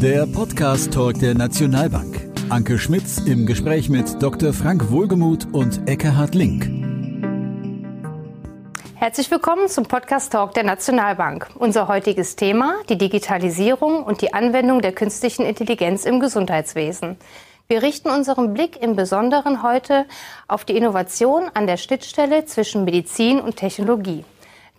Der Podcast-Talk der Nationalbank. Anke Schmitz im Gespräch mit Dr. Frank Wohlgemuth und Eckhard Link. Herzlich willkommen zum Podcast Talk der Nationalbank. Unser heutiges Thema, die Digitalisierung und die Anwendung der künstlichen Intelligenz im Gesundheitswesen. Wir richten unseren Blick im Besonderen heute auf die Innovation an der Schnittstelle zwischen Medizin und Technologie.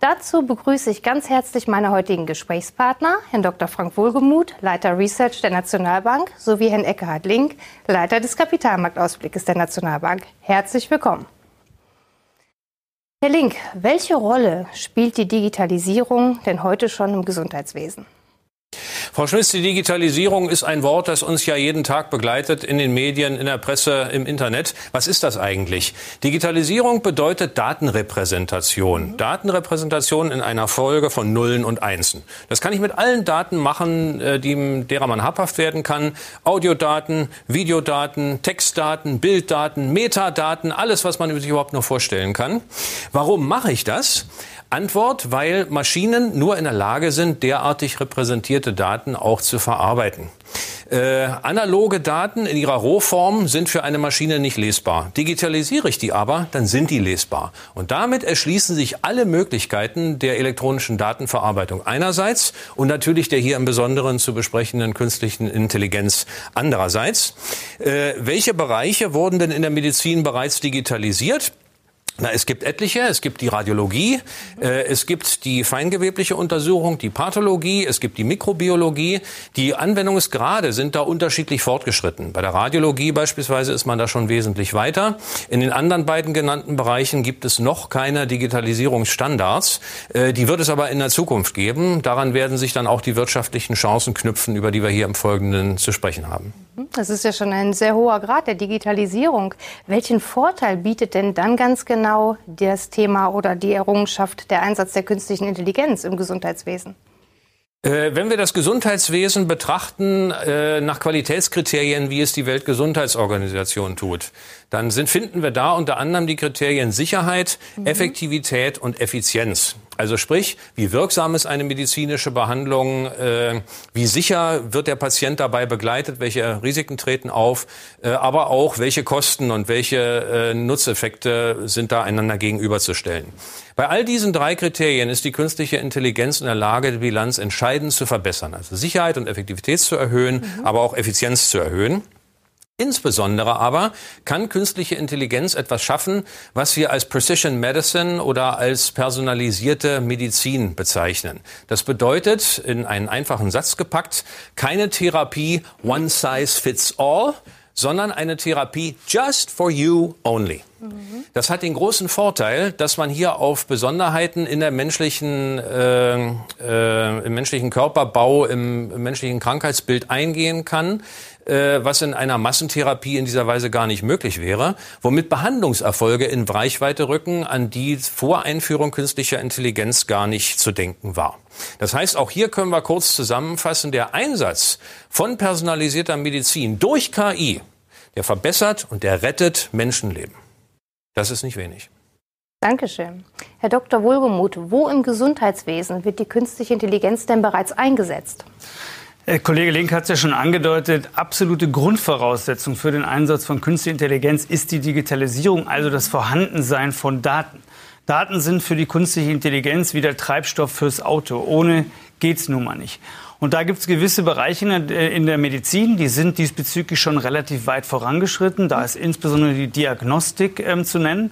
Dazu begrüße ich ganz herzlich meine heutigen Gesprächspartner, Herrn Dr. Frank Wohlgemuth, Leiter Research der Nationalbank, sowie Herrn Eckhard Link, Leiter des Kapitalmarktausblickes der Nationalbank. Herzlich willkommen. Herr Link, welche Rolle spielt die Digitalisierung denn heute schon im Gesundheitswesen? Frau Schmitz, die Digitalisierung ist ein Wort, das uns ja jeden Tag begleitet in den Medien, in der Presse, im Internet. Was ist das eigentlich? Digitalisierung bedeutet Datenrepräsentation. Datenrepräsentation in einer Folge von Nullen und Einsen. Das kann ich mit allen Daten machen, äh, die, derer man habhaft werden kann. Audiodaten, Videodaten, Textdaten, Bilddaten, Metadaten, alles, was man sich überhaupt nur vorstellen kann. Warum mache ich das? Antwort, weil Maschinen nur in der Lage sind, derartig repräsentierte Daten auch zu verarbeiten. Äh, analoge Daten in ihrer Rohform sind für eine Maschine nicht lesbar. Digitalisiere ich die aber, dann sind die lesbar. Und damit erschließen sich alle Möglichkeiten der elektronischen Datenverarbeitung einerseits und natürlich der hier im Besonderen zu besprechenden künstlichen Intelligenz andererseits. Äh, welche Bereiche wurden denn in der Medizin bereits digitalisiert? Na, es gibt etliche. Es gibt die Radiologie, äh, es gibt die feingewebliche Untersuchung, die Pathologie, es gibt die Mikrobiologie. Die Anwendungsgrade sind da unterschiedlich fortgeschritten. Bei der Radiologie beispielsweise ist man da schon wesentlich weiter. In den anderen beiden genannten Bereichen gibt es noch keine Digitalisierungsstandards. Äh, die wird es aber in der Zukunft geben. Daran werden sich dann auch die wirtschaftlichen Chancen knüpfen, über die wir hier im Folgenden zu sprechen haben. Das ist ja schon ein sehr hoher Grad der Digitalisierung. Welchen Vorteil bietet denn dann ganz genau das Thema oder die Errungenschaft der Einsatz der künstlichen Intelligenz im Gesundheitswesen? Äh, wenn wir das Gesundheitswesen betrachten äh, nach Qualitätskriterien, wie es die Weltgesundheitsorganisation tut, dann sind, finden wir da unter anderem die Kriterien Sicherheit, mhm. Effektivität und Effizienz. Also sprich, wie wirksam ist eine medizinische Behandlung, äh, wie sicher wird der Patient dabei begleitet, welche Risiken treten auf, äh, aber auch welche Kosten und welche äh, Nutzeffekte sind da einander gegenüberzustellen. Bei all diesen drei Kriterien ist die künstliche Intelligenz in der Lage, die Bilanz entscheidend zu verbessern. Also Sicherheit und Effektivität zu erhöhen, mhm. aber auch Effizienz zu erhöhen. Insbesondere aber kann künstliche Intelligenz etwas schaffen, was wir als Precision Medicine oder als personalisierte Medizin bezeichnen. Das bedeutet, in einen einfachen Satz gepackt, keine Therapie one size fits all, sondern eine Therapie just for you only. Das hat den großen Vorteil, dass man hier auf Besonderheiten in der menschlichen, äh, äh, im menschlichen Körperbau, im, im menschlichen Krankheitsbild eingehen kann, äh, was in einer Massentherapie in dieser Weise gar nicht möglich wäre, womit Behandlungserfolge in Reichweite rücken, an die vor Einführung künstlicher Intelligenz gar nicht zu denken war. Das heißt, auch hier können wir kurz zusammenfassen, der Einsatz von personalisierter Medizin durch KI, der verbessert und der rettet Menschenleben. Das ist nicht wenig. Dankeschön. Herr Dr. Wohlgemuth, wo im Gesundheitswesen wird die künstliche Intelligenz denn bereits eingesetzt? Herr Kollege Link hat es ja schon angedeutet, absolute Grundvoraussetzung für den Einsatz von künstlicher Intelligenz ist die Digitalisierung, also das Vorhandensein von Daten. Daten sind für die künstliche Intelligenz wie der Treibstoff fürs Auto. Ohne geht's nun mal nicht. Und da gibt es gewisse Bereiche in der Medizin, die sind diesbezüglich schon relativ weit vorangeschritten. Da ist insbesondere die Diagnostik ähm, zu nennen.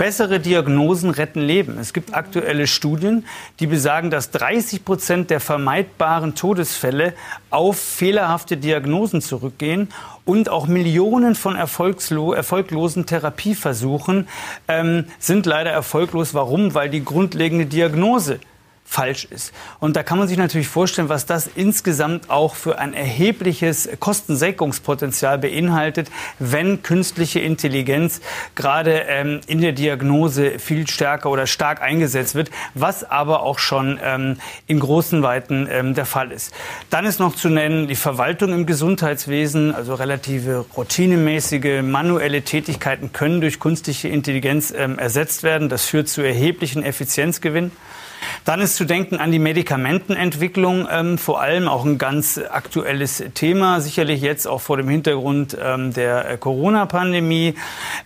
Bessere Diagnosen retten Leben. Es gibt aktuelle Studien, die besagen, dass 30 Prozent der vermeidbaren Todesfälle auf fehlerhafte Diagnosen zurückgehen und auch Millionen von erfolglosen Therapieversuchen ähm, sind leider erfolglos. Warum? Weil die grundlegende Diagnose falsch ist. Und da kann man sich natürlich vorstellen, was das insgesamt auch für ein erhebliches Kostensenkungspotenzial beinhaltet, wenn künstliche Intelligenz gerade ähm, in der Diagnose viel stärker oder stark eingesetzt wird, was aber auch schon ähm, in großen Weiten ähm, der Fall ist. Dann ist noch zu nennen die Verwaltung im Gesundheitswesen, also relative routinemäßige manuelle Tätigkeiten können durch künstliche Intelligenz ähm, ersetzt werden. Das führt zu erheblichen Effizienzgewinnen. Dann ist zu denken an die Medikamentenentwicklung, ähm, vor allem auch ein ganz aktuelles Thema, sicherlich jetzt auch vor dem Hintergrund ähm, der äh, Corona-Pandemie.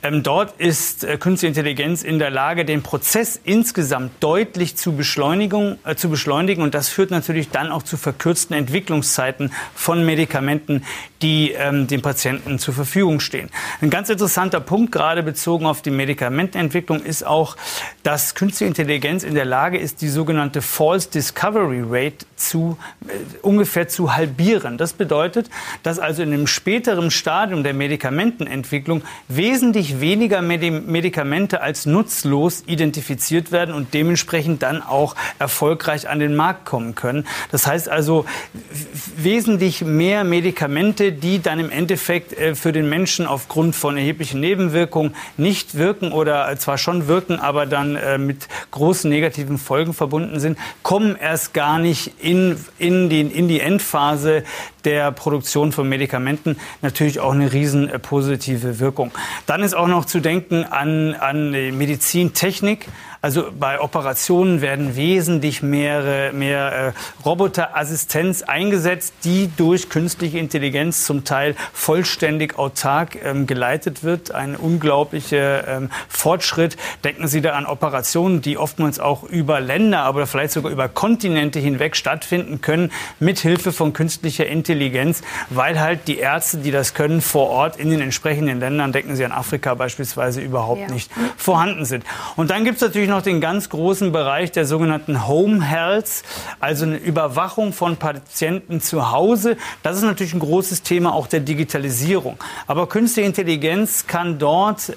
Ähm, dort ist äh, künstliche Intelligenz in der Lage, den Prozess insgesamt deutlich zu, Beschleunigung, äh, zu beschleunigen und das führt natürlich dann auch zu verkürzten Entwicklungszeiten von Medikamenten, die ähm, den Patienten zur Verfügung stehen. Ein ganz interessanter Punkt, gerade bezogen auf die Medikamentenentwicklung, ist auch, dass künstliche Intelligenz in der Lage ist, die sogenannte False Discovery Rate zu, äh, ungefähr zu halbieren. Das bedeutet, dass also in einem späteren Stadium der Medikamentenentwicklung wesentlich weniger Medi Medikamente als nutzlos identifiziert werden und dementsprechend dann auch erfolgreich an den Markt kommen können. Das heißt also wesentlich mehr Medikamente, die dann im Endeffekt äh, für den Menschen aufgrund von erheblichen Nebenwirkungen nicht wirken oder zwar schon wirken, aber dann äh, mit großen negativen Folgen verbunden sind, kommen erst gar nicht in, in, den, in die Endphase der Produktion von Medikamenten natürlich auch eine riesen äh, positive Wirkung. Dann ist auch noch zu denken an, an Medizintechnik. Also bei Operationen werden wesentlich mehr, mehr äh, Roboterassistenz eingesetzt, die durch künstliche Intelligenz zum Teil vollständig autark ähm, geleitet wird. Ein unglaublicher ähm, Fortschritt. Denken Sie da an Operationen, die oftmals auch über Länder, aber vielleicht sogar über Kontinente hinweg stattfinden können, mit Hilfe von künstlicher Intelligenz, weil halt die Ärzte, die das können, vor Ort in den entsprechenden Ländern, denken Sie an Afrika beispielsweise, überhaupt ja. nicht vorhanden sind. Und dann gibt es natürlich noch noch den ganz großen Bereich der sogenannten Home Health, also eine Überwachung von Patienten zu Hause. Das ist natürlich ein großes Thema auch der Digitalisierung. Aber künstliche Intelligenz kann dort äh,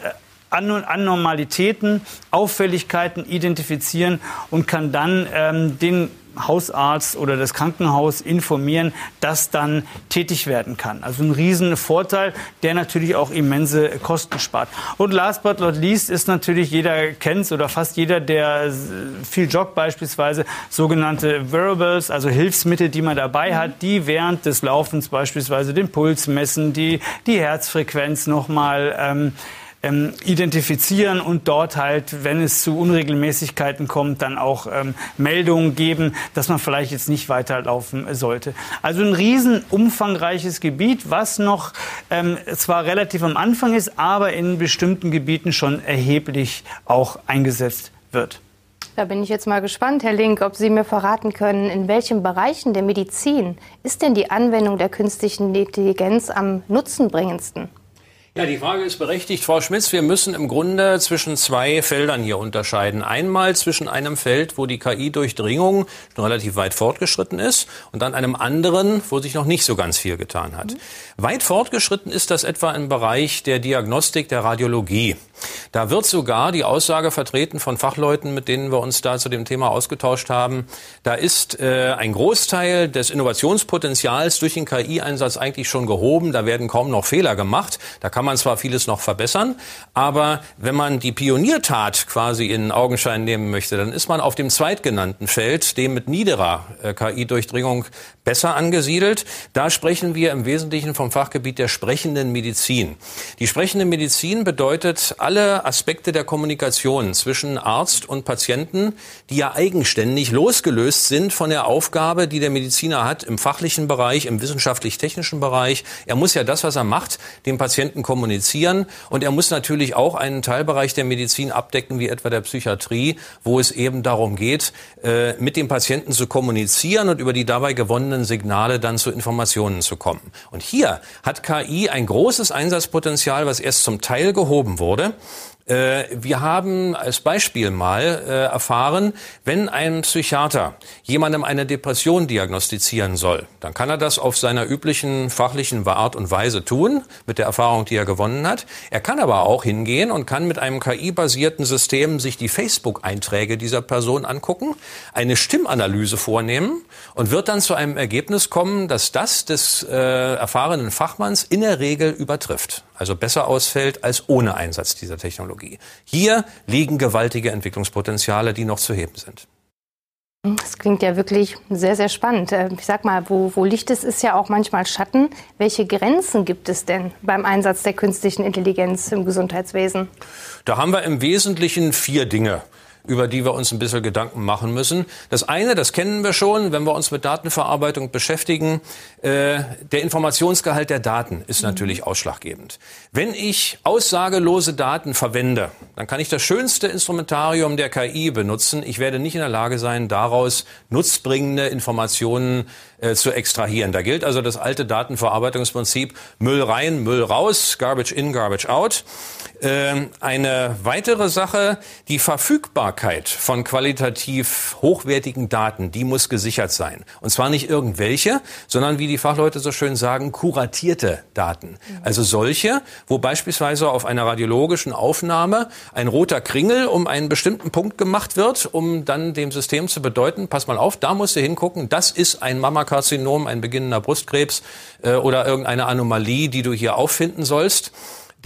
Anormalitäten, Auffälligkeiten identifizieren und kann dann ähm, den Hausarzt oder das Krankenhaus informieren, das dann tätig werden kann. Also ein riesen Vorteil, der natürlich auch immense Kosten spart. Und last but not least ist natürlich, jeder kennt oder fast jeder, der viel joggt beispielsweise, sogenannte Wearables, also Hilfsmittel, die man dabei hat, die während des Laufens beispielsweise den Puls messen, die die Herzfrequenz nochmal ähm, ähm, identifizieren und dort halt, wenn es zu Unregelmäßigkeiten kommt, dann auch ähm, Meldungen geben, dass man vielleicht jetzt nicht weiterlaufen sollte. Also ein riesen umfangreiches Gebiet, was noch ähm, zwar relativ am Anfang ist, aber in bestimmten Gebieten schon erheblich auch eingesetzt wird. Da bin ich jetzt mal gespannt, Herr Link, ob Sie mir verraten können, in welchen Bereichen der Medizin ist denn die Anwendung der künstlichen Intelligenz am nutzenbringendsten? Ja, die Frage ist berechtigt, Frau Schmitz. Wir müssen im Grunde zwischen zwei Feldern hier unterscheiden. Einmal zwischen einem Feld, wo die KI-Durchdringung schon relativ weit fortgeschritten ist, und dann einem anderen, wo sich noch nicht so ganz viel getan hat. Mhm. Weit fortgeschritten ist das etwa im Bereich der Diagnostik der Radiologie. Da wird sogar die Aussage vertreten von Fachleuten, mit denen wir uns da zu dem Thema ausgetauscht haben. Da ist äh, ein Großteil des Innovationspotenzials durch den KI-Einsatz eigentlich schon gehoben. Da werden kaum noch Fehler gemacht. Da kann man zwar vieles noch verbessern, aber wenn man die Pioniertat quasi in Augenschein nehmen möchte, dann ist man auf dem zweitgenannten Feld, dem mit niederer äh, KI-Durchdringung, besser angesiedelt. Da sprechen wir im Wesentlichen vom Fachgebiet der sprechenden Medizin. Die sprechende Medizin bedeutet alle Aspekte der Kommunikation zwischen Arzt und Patienten, die ja eigenständig losgelöst sind von der Aufgabe, die der Mediziner hat im fachlichen Bereich, im wissenschaftlich-technischen Bereich. Er muss ja das, was er macht, dem Patienten kommunizieren und er muss natürlich auch einen Teilbereich der Medizin abdecken, wie etwa der Psychiatrie, wo es eben darum geht, äh, mit dem Patienten zu kommunizieren und über die dabei gewonnenen Signale dann zu Informationen zu kommen. Und hier hat KI ein großes Einsatzpotenzial, was erst zum Teil gehoben wurde. Äh, wir haben als Beispiel mal äh, erfahren, wenn ein Psychiater jemandem eine Depression diagnostizieren soll, dann kann er das auf seiner üblichen fachlichen Art und Weise tun, mit der Erfahrung, die er gewonnen hat. Er kann aber auch hingehen und kann mit einem KI-basierten System sich die Facebook-Einträge dieser Person angucken, eine Stimmanalyse vornehmen und wird dann zu einem Ergebnis kommen, dass das des äh, erfahrenen Fachmanns in der Regel übertrifft, also besser ausfällt als ohne Einsatz dieser Technologie. Hier liegen gewaltige Entwicklungspotenziale, die noch zu heben sind. Das klingt ja wirklich sehr, sehr spannend. Äh, ich sag mal, wo, wo Licht ist, ist ja auch manchmal Schatten. Welche Grenzen gibt es denn beim Einsatz der künstlichen Intelligenz im Gesundheitswesen? Da haben wir im Wesentlichen vier Dinge. Über die wir uns ein bisschen Gedanken machen müssen. Das eine, das kennen wir schon, wenn wir uns mit Datenverarbeitung beschäftigen, äh, der Informationsgehalt der Daten ist natürlich ausschlaggebend. Wenn ich aussagelose Daten verwende, dann kann ich das schönste Instrumentarium der KI benutzen. Ich werde nicht in der Lage sein, daraus nutzbringende Informationen äh, zu extrahieren. Da gilt also das alte Datenverarbeitungsprinzip Müll rein, Müll raus, Garbage in, Garbage out. Ähm, eine weitere Sache, die Verfügbarkeit von qualitativ hochwertigen Daten, die muss gesichert sein. Und zwar nicht irgendwelche, sondern wie die Fachleute so schön sagen, kuratierte Daten. Also solche, wo beispielsweise auf einer radiologischen Aufnahme ein roter Kringel um einen bestimmten Punkt gemacht wird, um dann dem System zu bedeuten, pass mal auf, da musst du hingucken, das ist ein Mammakarzinom, ein beginnender Brustkrebs äh, oder irgendeine Anomalie, die du hier auffinden sollst.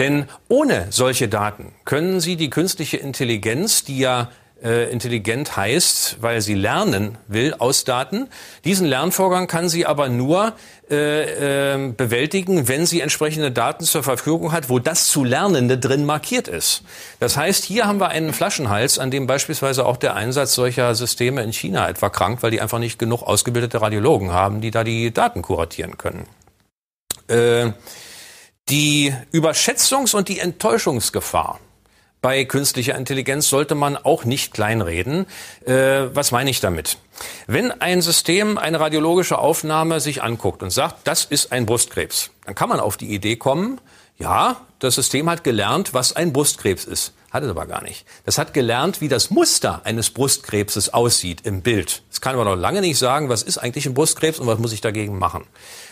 Denn ohne solche Daten können Sie die künstliche Intelligenz, die ja äh, intelligent heißt, weil sie lernen will aus Daten. Diesen Lernvorgang kann sie aber nur äh, äh, bewältigen, wenn sie entsprechende Daten zur Verfügung hat, wo das zu Lernende drin markiert ist. Das heißt, hier haben wir einen Flaschenhals, an dem beispielsweise auch der Einsatz solcher Systeme in China etwa krankt, weil die einfach nicht genug ausgebildete Radiologen haben, die da die Daten kuratieren können. Äh, die Überschätzungs- und die Enttäuschungsgefahr bei künstlicher Intelligenz sollte man auch nicht kleinreden. Äh, was meine ich damit? Wenn ein System eine radiologische Aufnahme sich anguckt und sagt, das ist ein Brustkrebs, dann kann man auf die Idee kommen, ja, das System hat gelernt, was ein Brustkrebs ist. Hat es aber gar nicht. Das hat gelernt, wie das Muster eines Brustkrebses aussieht im Bild. Das kann aber noch lange nicht sagen, was ist eigentlich ein Brustkrebs und was muss ich dagegen machen.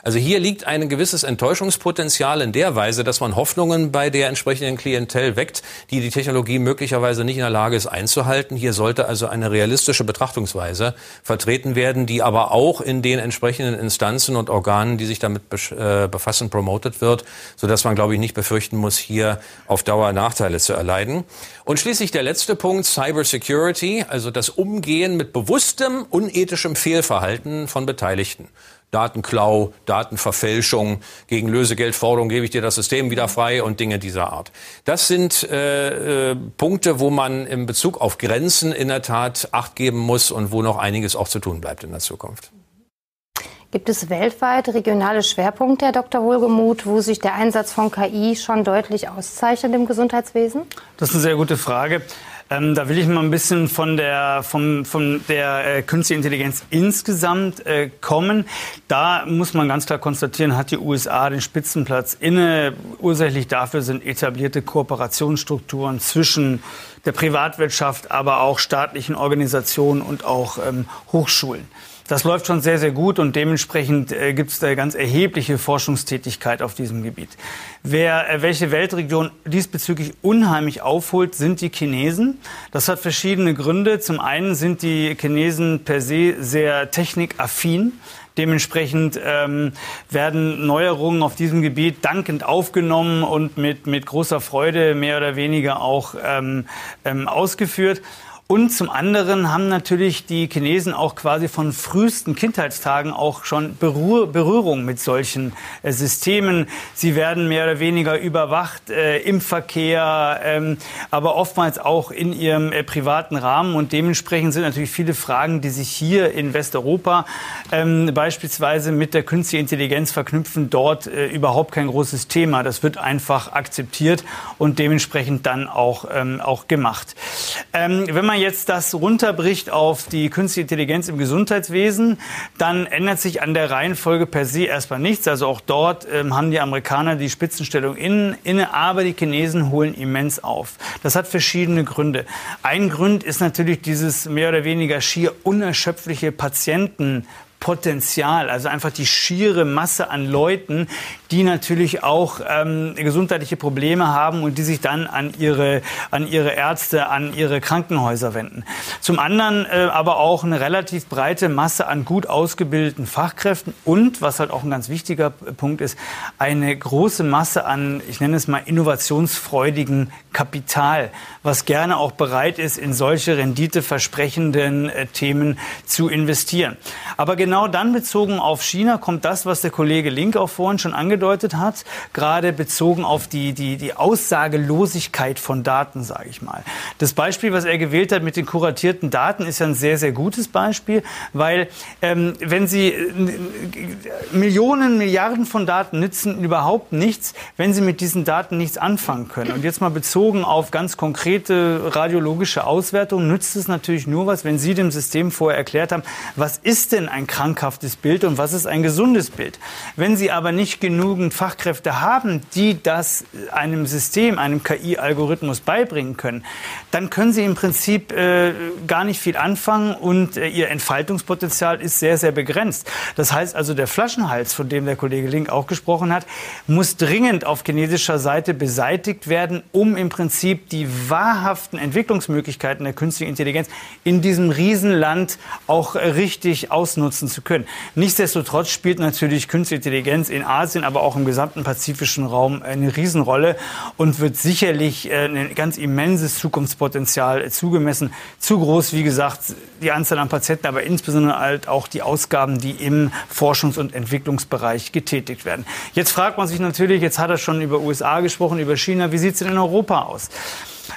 Also hier liegt ein gewisses Enttäuschungspotenzial in der Weise, dass man Hoffnungen bei der entsprechenden Klientel weckt, die die Technologie möglicherweise nicht in der Lage ist einzuhalten. Hier sollte also eine realistische Betrachtungsweise vertreten werden, die aber auch in den entsprechenden Instanzen und Organen, die sich damit äh, befassen, promotet wird, sodass man, glaube ich, nicht befürchten muss, hier auf Dauer Nachteile zu erleiden. Und schließlich der letzte Punkt, Cyber Security, also das Umgehen mit bewusstem, unethischem Fehlverhalten von Beteiligten. Datenklau, Datenverfälschung, gegen Lösegeldforderung gebe ich dir das System wieder frei und Dinge dieser Art. Das sind äh, äh, Punkte, wo man in Bezug auf Grenzen in der Tat Acht geben muss und wo noch einiges auch zu tun bleibt in der Zukunft. Gibt es weltweit regionale Schwerpunkte, Herr Dr. Wohlgemuth, wo sich der Einsatz von KI schon deutlich auszeichnet im Gesundheitswesen? Das ist eine sehr gute Frage. Ähm, da will ich mal ein bisschen von der, vom, von der äh, künstlichen Intelligenz insgesamt äh, kommen. Da muss man ganz klar konstatieren, hat die USA den Spitzenplatz inne. Ursächlich dafür sind etablierte Kooperationsstrukturen zwischen der Privatwirtschaft, aber auch staatlichen Organisationen und auch ähm, Hochschulen. Das läuft schon sehr, sehr gut und dementsprechend äh, gibt es da ganz erhebliche Forschungstätigkeit auf diesem Gebiet. Wer, äh, welche Weltregion diesbezüglich unheimlich aufholt, sind die Chinesen. Das hat verschiedene Gründe. Zum einen sind die Chinesen per se sehr technikaffin. Dementsprechend ähm, werden Neuerungen auf diesem Gebiet dankend aufgenommen und mit, mit großer Freude mehr oder weniger auch ähm, ähm, ausgeführt. Und zum anderen haben natürlich die Chinesen auch quasi von frühesten Kindheitstagen auch schon Berühr Berührung mit solchen äh, Systemen. Sie werden mehr oder weniger überwacht äh, im Verkehr, ähm, aber oftmals auch in ihrem äh, privaten Rahmen. Und dementsprechend sind natürlich viele Fragen, die sich hier in Westeuropa ähm, beispielsweise mit der künstlichen Intelligenz verknüpfen, dort äh, überhaupt kein großes Thema. Das wird einfach akzeptiert und dementsprechend dann auch, ähm, auch gemacht. Ähm, wenn man jetzt das runterbricht auf die künstliche Intelligenz im Gesundheitswesen, dann ändert sich an der Reihenfolge per se erstmal nichts. Also auch dort ähm, haben die Amerikaner die Spitzenstellung in, inne, aber die Chinesen holen immens auf. Das hat verschiedene Gründe. Ein Grund ist natürlich dieses mehr oder weniger schier unerschöpfliche Patienten Potenzial, also einfach die schiere Masse an Leuten, die natürlich auch ähm, gesundheitliche Probleme haben und die sich dann an ihre, an ihre Ärzte, an ihre Krankenhäuser wenden. Zum anderen äh, aber auch eine relativ breite Masse an gut ausgebildeten Fachkräften und, was halt auch ein ganz wichtiger Punkt ist, eine große Masse an, ich nenne es mal, innovationsfreudigen Kapital, was gerne auch bereit ist, in solche renditeversprechenden äh, Themen zu investieren. Aber genau dann bezogen auf China kommt das, was der Kollege Link auch vorhin schon angedeutet hat, gerade bezogen auf die, die, die Aussagelosigkeit von Daten, sage ich mal. Das Beispiel, was er gewählt hat mit den kuratierten Daten, ist ja ein sehr, sehr gutes Beispiel, weil ähm, wenn Sie äh, Millionen, Milliarden von Daten nützen überhaupt nichts, wenn Sie mit diesen Daten nichts anfangen können. Und jetzt mal bezogen auf ganz konkrete radiologische Auswertungen, nützt es natürlich nur was, wenn Sie dem System vorher erklärt haben, was ist denn ein krankhaftes Bild und was ist ein gesundes Bild. Wenn Sie aber nicht genügend Fachkräfte haben, die das einem System, einem KI-Algorithmus beibringen können, dann können Sie im Prinzip äh, gar nicht viel anfangen und äh, Ihr Entfaltungspotenzial ist sehr, sehr begrenzt. Das heißt also, der Flaschenhals, von dem der Kollege Link auch gesprochen hat, muss dringend auf chinesischer Seite beseitigt werden, um im Prinzip die wahrhaften Entwicklungsmöglichkeiten der künstlichen Intelligenz in diesem Riesenland auch richtig ausnutzen zu können. Nichtsdestotrotz spielt natürlich künstliche Intelligenz in Asien, aber auch im gesamten pazifischen Raum eine Riesenrolle und wird sicherlich äh, ein ganz immenses Zukunftspotenzial zugemessen. Zu groß, wie gesagt, die Anzahl an Patienten, aber insbesondere halt auch die Ausgaben, die im Forschungs- und Entwicklungsbereich getätigt werden. Jetzt fragt man sich natürlich, jetzt hat er schon über USA gesprochen, über China, wie sieht es denn in Europa aus?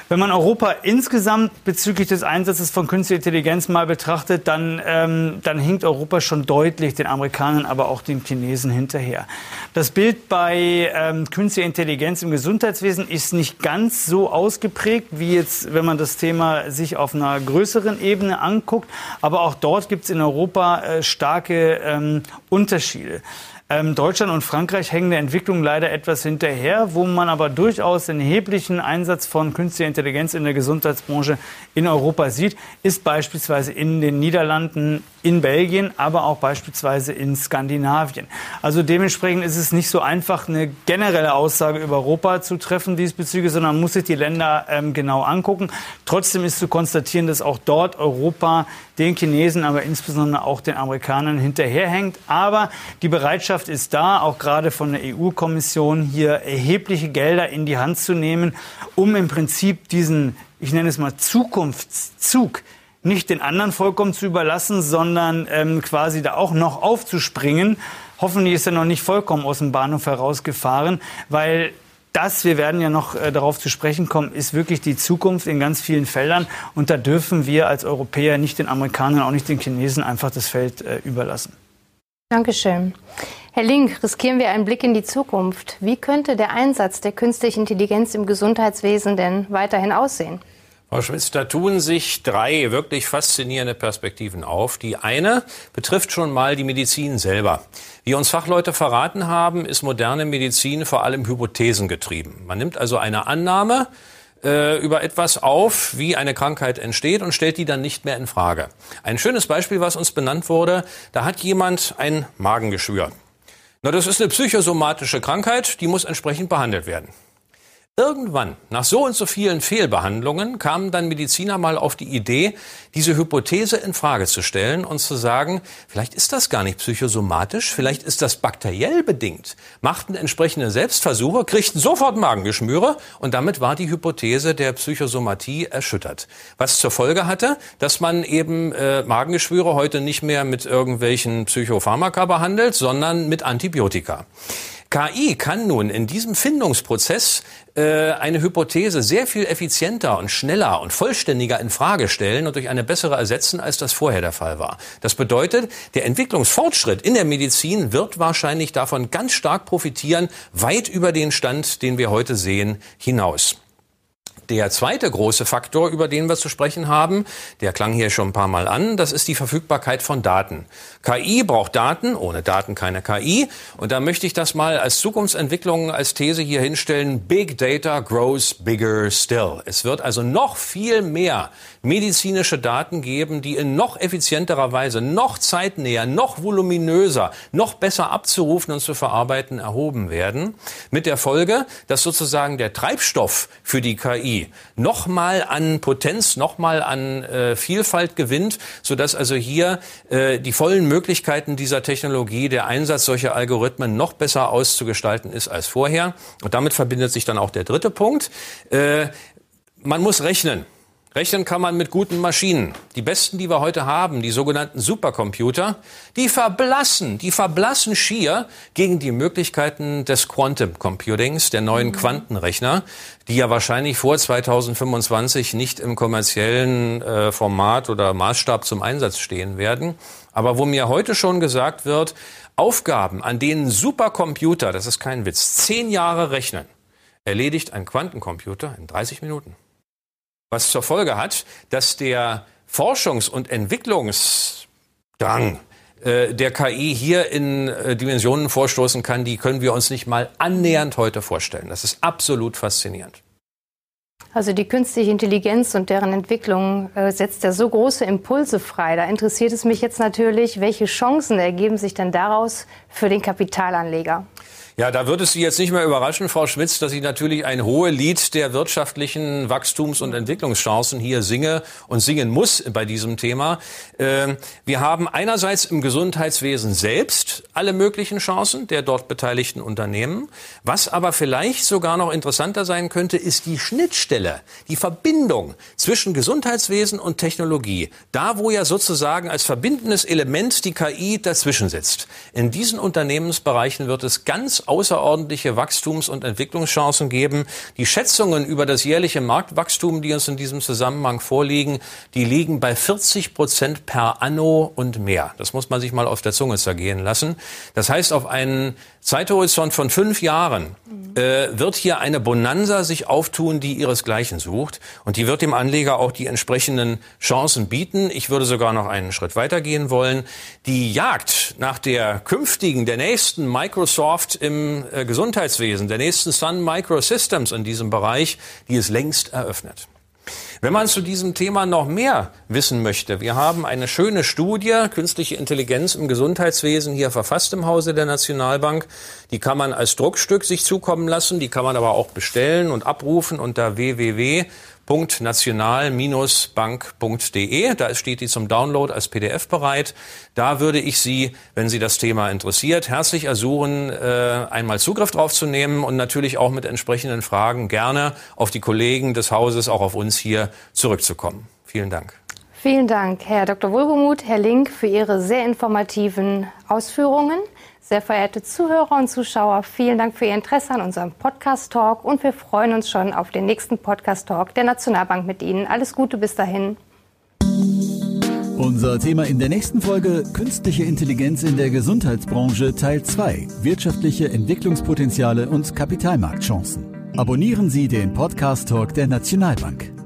Wenn man Europa insgesamt bezüglich des Einsatzes von künstlicher Intelligenz mal betrachtet, dann, ähm, dann hinkt Europa schon deutlich den Amerikanern, aber auch den Chinesen hinterher. Das Bild bei ähm, künstlicher Intelligenz im Gesundheitswesen ist nicht ganz so ausgeprägt, wie jetzt, wenn man das Thema sich auf einer größeren Ebene anguckt. Aber auch dort gibt es in Europa äh, starke ähm, Unterschiede. Ähm, Deutschland und Frankreich hängen der Entwicklung leider etwas hinterher, wo man aber durchaus den erheblichen Einsatz von künstlicher Intelligenz in der Gesundheitsbranche in Europa sieht, ist beispielsweise in den Niederlanden, in Belgien, aber auch beispielsweise in Skandinavien. Also dementsprechend ist es nicht so einfach, eine generelle Aussage über Europa zu treffen diesbezüglich, sondern man muss sich die Länder ähm, genau angucken. Trotzdem ist zu konstatieren, dass auch dort Europa den Chinesen, aber insbesondere auch den Amerikanern hinterherhängt. Aber die Bereitschaft ist da, auch gerade von der EU-Kommission hier erhebliche Gelder in die Hand zu nehmen, um im Prinzip diesen, ich nenne es mal Zukunftszug, nicht den anderen vollkommen zu überlassen, sondern ähm, quasi da auch noch aufzuspringen. Hoffentlich ist er noch nicht vollkommen aus dem Bahnhof herausgefahren, weil das, wir werden ja noch äh, darauf zu sprechen kommen, ist wirklich die Zukunft in ganz vielen Feldern. Und da dürfen wir als Europäer nicht den Amerikanern, auch nicht den Chinesen einfach das Feld äh, überlassen. Dankeschön. Herr Link, riskieren wir einen Blick in die Zukunft. Wie könnte der Einsatz der künstlichen Intelligenz im Gesundheitswesen denn weiterhin aussehen? Frau Schmitz, da tun sich drei wirklich faszinierende Perspektiven auf. Die eine betrifft schon mal die Medizin selber. Wie uns Fachleute verraten haben, ist moderne Medizin vor allem Hypothesen getrieben. Man nimmt also eine Annahme äh, über etwas auf, wie eine Krankheit entsteht und stellt die dann nicht mehr in Frage. Ein schönes Beispiel, was uns benannt wurde, da hat jemand ein Magengeschwür. Na, das ist eine psychosomatische Krankheit, die muss entsprechend behandelt werden. Irgendwann, nach so und so vielen Fehlbehandlungen, kamen dann Mediziner mal auf die Idee, diese Hypothese in Frage zu stellen und zu sagen, vielleicht ist das gar nicht psychosomatisch, vielleicht ist das bakteriell bedingt. Machten entsprechende Selbstversuche, kriegten sofort Magengeschmüre und damit war die Hypothese der Psychosomatie erschüttert. Was zur Folge hatte, dass man eben äh, Magengeschwüre heute nicht mehr mit irgendwelchen Psychopharmaka behandelt, sondern mit Antibiotika. KI kann nun in diesem Findungsprozess äh, eine Hypothese sehr viel effizienter und schneller und vollständiger in Frage stellen und durch eine bessere ersetzen, als das vorher der Fall war. Das bedeutet, der Entwicklungsfortschritt in der Medizin wird wahrscheinlich davon ganz stark profitieren, weit über den Stand, den wir heute sehen, hinaus. Der zweite große Faktor, über den wir zu sprechen haben, der klang hier schon ein paar Mal an, das ist die Verfügbarkeit von Daten. KI braucht Daten, ohne Daten keine KI. Und da möchte ich das mal als Zukunftsentwicklung, als These hier hinstellen. Big Data grows bigger still. Es wird also noch viel mehr medizinische Daten geben, die in noch effizienterer Weise, noch zeitnäher, noch voluminöser, noch besser abzurufen und zu verarbeiten erhoben werden. Mit der Folge, dass sozusagen der Treibstoff für die KI nochmal an Potenz, nochmal an äh, Vielfalt gewinnt, sodass also hier äh, die vollen Möglichkeiten dieser Technologie, der Einsatz solcher Algorithmen noch besser auszugestalten ist als vorher. Und damit verbindet sich dann auch der dritte Punkt. Äh, man muss rechnen. Rechnen kann man mit guten Maschinen. Die besten, die wir heute haben, die sogenannten Supercomputer, die verblassen, die verblassen schier gegen die Möglichkeiten des Quantum Computings, der neuen mhm. Quantenrechner, die ja wahrscheinlich vor 2025 nicht im kommerziellen äh, Format oder Maßstab zum Einsatz stehen werden. Aber wo mir heute schon gesagt wird, Aufgaben, an denen Supercomputer, das ist kein Witz, zehn Jahre rechnen, erledigt ein Quantencomputer in 30 Minuten. Was zur Folge hat, dass der Forschungs- und Entwicklungsdrang äh, der KI hier in äh, Dimensionen vorstoßen kann, die können wir uns nicht mal annähernd heute vorstellen. Das ist absolut faszinierend. Also die künstliche Intelligenz und deren Entwicklung äh, setzt ja so große Impulse frei. Da interessiert es mich jetzt natürlich, welche Chancen ergeben sich denn daraus für den Kapitalanleger? Ja, da wird es Sie jetzt nicht mehr überraschen, Frau Schmitz, dass ich natürlich ein hohes Lied der wirtschaftlichen Wachstums- und Entwicklungschancen hier singe und singen muss bei diesem Thema. Ähm, wir haben einerseits im Gesundheitswesen selbst alle möglichen Chancen der dort beteiligten Unternehmen. Was aber vielleicht sogar noch interessanter sein könnte, ist die Schnittstelle, die Verbindung zwischen Gesundheitswesen und Technologie. Da, wo ja sozusagen als verbindendes Element die KI dazwischen sitzt. In diesen Unternehmensbereichen wird es ganz außerordentliche Wachstums- und Entwicklungschancen geben. Die Schätzungen über das jährliche Marktwachstum, die uns in diesem Zusammenhang vorliegen, die liegen bei 40 Prozent per anno und mehr. Das muss man sich mal auf der Zunge zergehen lassen. Das heißt, auf einen Zeithorizont von fünf Jahren äh, wird hier eine Bonanza sich auftun, die ihresgleichen sucht. Und die wird dem Anleger auch die entsprechenden Chancen bieten. Ich würde sogar noch einen Schritt weitergehen wollen. Die Jagd nach der künftigen, der nächsten Microsoft im äh, Gesundheitswesen, der nächsten Sun Microsystems in diesem Bereich, die ist längst eröffnet. Wenn man zu diesem Thema noch mehr wissen möchte, wir haben eine schöne Studie, künstliche Intelligenz im Gesundheitswesen, hier verfasst im Hause der Nationalbank. Die kann man als Druckstück sich zukommen lassen, die kann man aber auch bestellen und abrufen unter www www.national-bank.de. Da steht die zum Download als PDF bereit. Da würde ich Sie, wenn Sie das Thema interessiert, herzlich ersuchen, äh, einmal Zugriff drauf zu nehmen und natürlich auch mit entsprechenden Fragen gerne auf die Kollegen des Hauses, auch auf uns hier zurückzukommen. Vielen Dank. Vielen Dank, Herr Dr. Wohlgemuth, Herr Link, für Ihre sehr informativen Ausführungen. Sehr verehrte Zuhörer und Zuschauer, vielen Dank für Ihr Interesse an unserem Podcast Talk und wir freuen uns schon auf den nächsten Podcast Talk der Nationalbank mit Ihnen. Alles Gute bis dahin. Unser Thema in der nächsten Folge Künstliche Intelligenz in der Gesundheitsbranche Teil 2 Wirtschaftliche Entwicklungspotenziale und Kapitalmarktchancen. Abonnieren Sie den Podcast Talk der Nationalbank.